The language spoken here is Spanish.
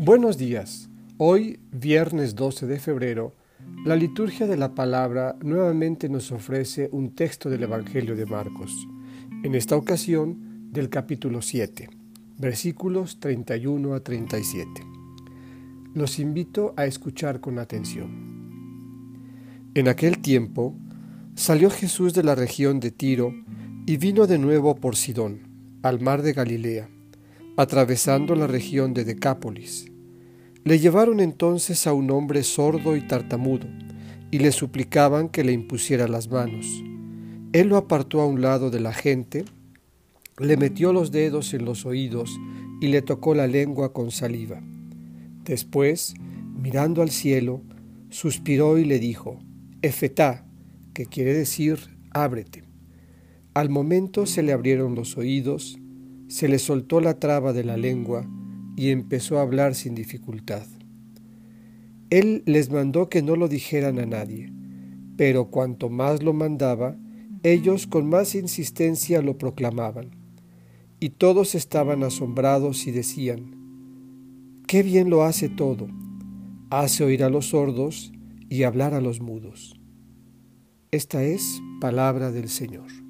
Buenos días. Hoy, viernes 12 de febrero, la liturgia de la palabra nuevamente nos ofrece un texto del Evangelio de Marcos, en esta ocasión del capítulo 7, versículos 31 a 37. Los invito a escuchar con atención. En aquel tiempo, salió Jesús de la región de Tiro y vino de nuevo por Sidón, al mar de Galilea atravesando la región de Decápolis. Le llevaron entonces a un hombre sordo y tartamudo, y le suplicaban que le impusiera las manos. Él lo apartó a un lado de la gente, le metió los dedos en los oídos y le tocó la lengua con saliva. Después, mirando al cielo, suspiró y le dijo, Efetá, que quiere decir, ábrete. Al momento se le abrieron los oídos, se le soltó la traba de la lengua y empezó a hablar sin dificultad. Él les mandó que no lo dijeran a nadie, pero cuanto más lo mandaba, ellos con más insistencia lo proclamaban. Y todos estaban asombrados y decían, Qué bien lo hace todo, hace oír a los sordos y hablar a los mudos. Esta es palabra del Señor.